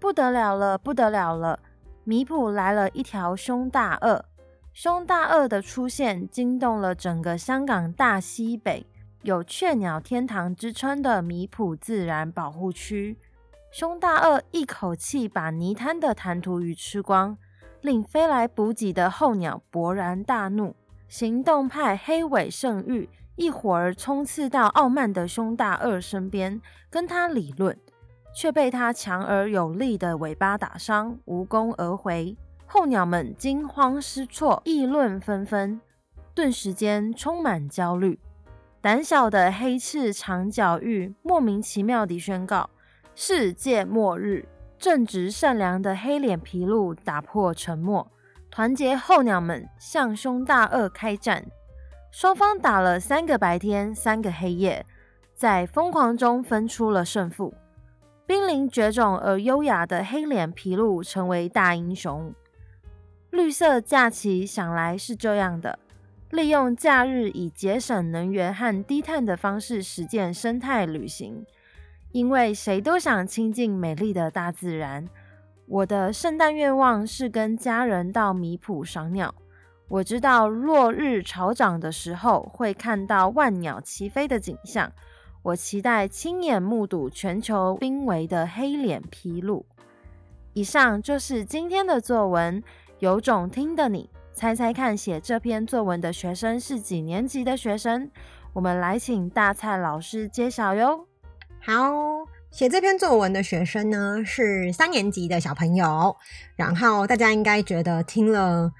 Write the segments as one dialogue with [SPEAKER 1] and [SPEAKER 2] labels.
[SPEAKER 1] 不得了了，不得了了！米埔来了一条凶大鳄，凶大鳄的出现惊动了整个香港大西北，有“雀鸟天堂”之称的米埔自然保护区。凶大鳄一口气把泥滩的弹涂鱼吃光，令飞来补给的候鸟勃然大怒。行动派黑尾圣域一伙儿冲刺到傲慢的凶大鳄身边，跟他理论。却被他强而有力的尾巴打伤，无功而回。候鸟们惊慌失措，议论纷纷，顿时间充满焦虑。胆小的黑翅长脚鹬莫名其妙地宣告：“世界末日！”正直善良的黑脸琵鹭打破沉默，团结候鸟们向凶大鳄开战。双方打了三个白天，三个黑夜，在疯狂中分出了胜负。濒临绝种而优雅的黑脸琵鹭成为大英雄。绿色假期想来是这样的：利用假日以节省能源和低碳的方式实践生态旅行。因为谁都想亲近美丽的大自然。我的圣诞愿望是跟家人到米埔赏鸟。我知道落日潮涨的时候会看到万鸟齐飞的景象。我期待亲眼目睹全球濒危的黑脸琵鹭。以上就是今天的作文，有种听的你猜猜看，写这篇作文的学生是几年级的学生？我们来请大蔡老师揭晓哟。
[SPEAKER 2] 好，写这篇作文的学生呢是三年级的小朋友。然后大家应该觉得听了。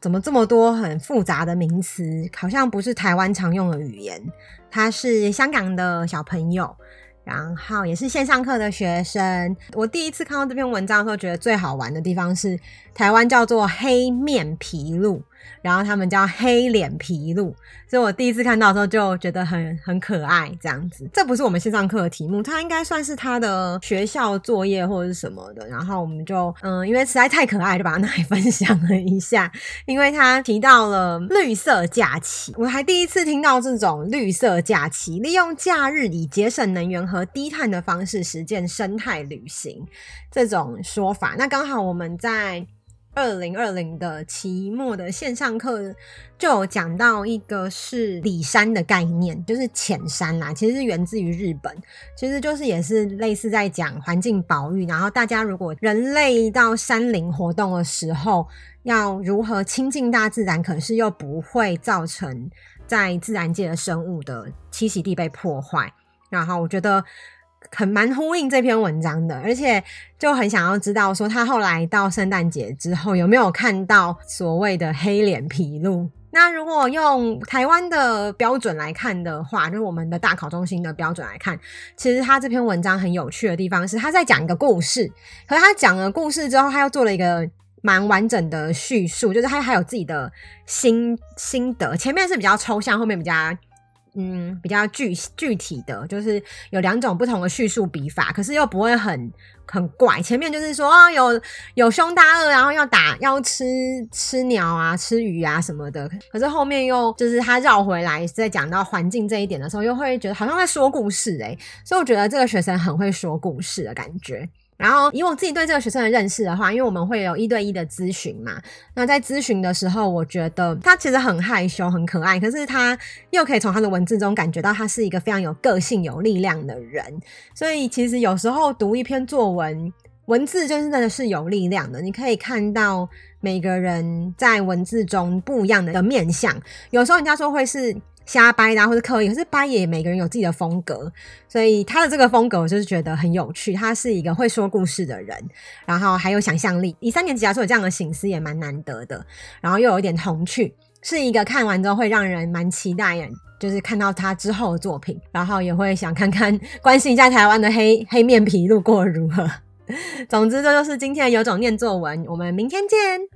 [SPEAKER 2] 怎么这么多很复杂的名词？好像不是台湾常用的语言。他是香港的小朋友，然后也是线上课的学生。我第一次看到这篇文章的时候，觉得最好玩的地方是台湾叫做黑面琵鹭。然后他们叫黑脸皮鹿，所以我第一次看到的时候就觉得很很可爱，这样子。这不是我们线上课的题目，它应该算是他的学校作业或者是什么的。然后我们就嗯，因为实在太可爱，就把它拿来分享了一下。因为他提到了绿色假期，我还第一次听到这种绿色假期，利用假日以节省能源和低碳的方式实践生态旅行这种说法。那刚好我们在。二零二零的期末的线上课就有讲到一个是里山的概念，就是浅山啦，其实是源自于日本，其实就是也是类似在讲环境保育，然后大家如果人类到山林活动的时候，要如何亲近大自然，可是又不会造成在自然界的生物的栖息地被破坏，然后我觉得。很蛮呼应这篇文章的，而且就很想要知道说他后来到圣诞节之后有没有看到所谓的黑脸琵鹭。那如果用台湾的标准来看的话，就是我们的大考中心的标准来看，其实他这篇文章很有趣的地方是他在讲一个故事，可是他讲了故事之后，他又做了一个蛮完整的叙述，就是他还有自己的心心得，前面是比较抽象，后面比较。嗯，比较具具体的就是有两种不同的叙述笔法，可是又不会很很怪。前面就是说啊、哦，有有凶大恶，然后要打要吃吃鸟啊，吃鱼啊什么的。可是后面又就是他绕回来，在讲到环境这一点的时候，又会觉得好像在说故事诶。所以我觉得这个学生很会说故事的感觉。然后以我自己对这个学生的认识的话，因为我们会有一对一的咨询嘛，那在咨询的时候，我觉得他其实很害羞、很可爱，可是他又可以从他的文字中感觉到他是一个非常有个性、有力量的人。所以其实有时候读一篇作文，文字就是真的是有力量的，你可以看到每个人在文字中不一样的面相。有时候人家说会是。瞎掰的或者刻意，可是掰也每个人有自己的风格，所以他的这个风格我就是觉得很有趣。他是一个会说故事的人，然后还有想象力。以三年级来说有这样的省思也蛮难得的，然后又有一点童趣，是一个看完之后会让人蛮期待，就是看到他之后的作品，然后也会想看看关心一下台湾的黑黑面皮路过如何。总之，这就是今天的有种念作文，我们明天见。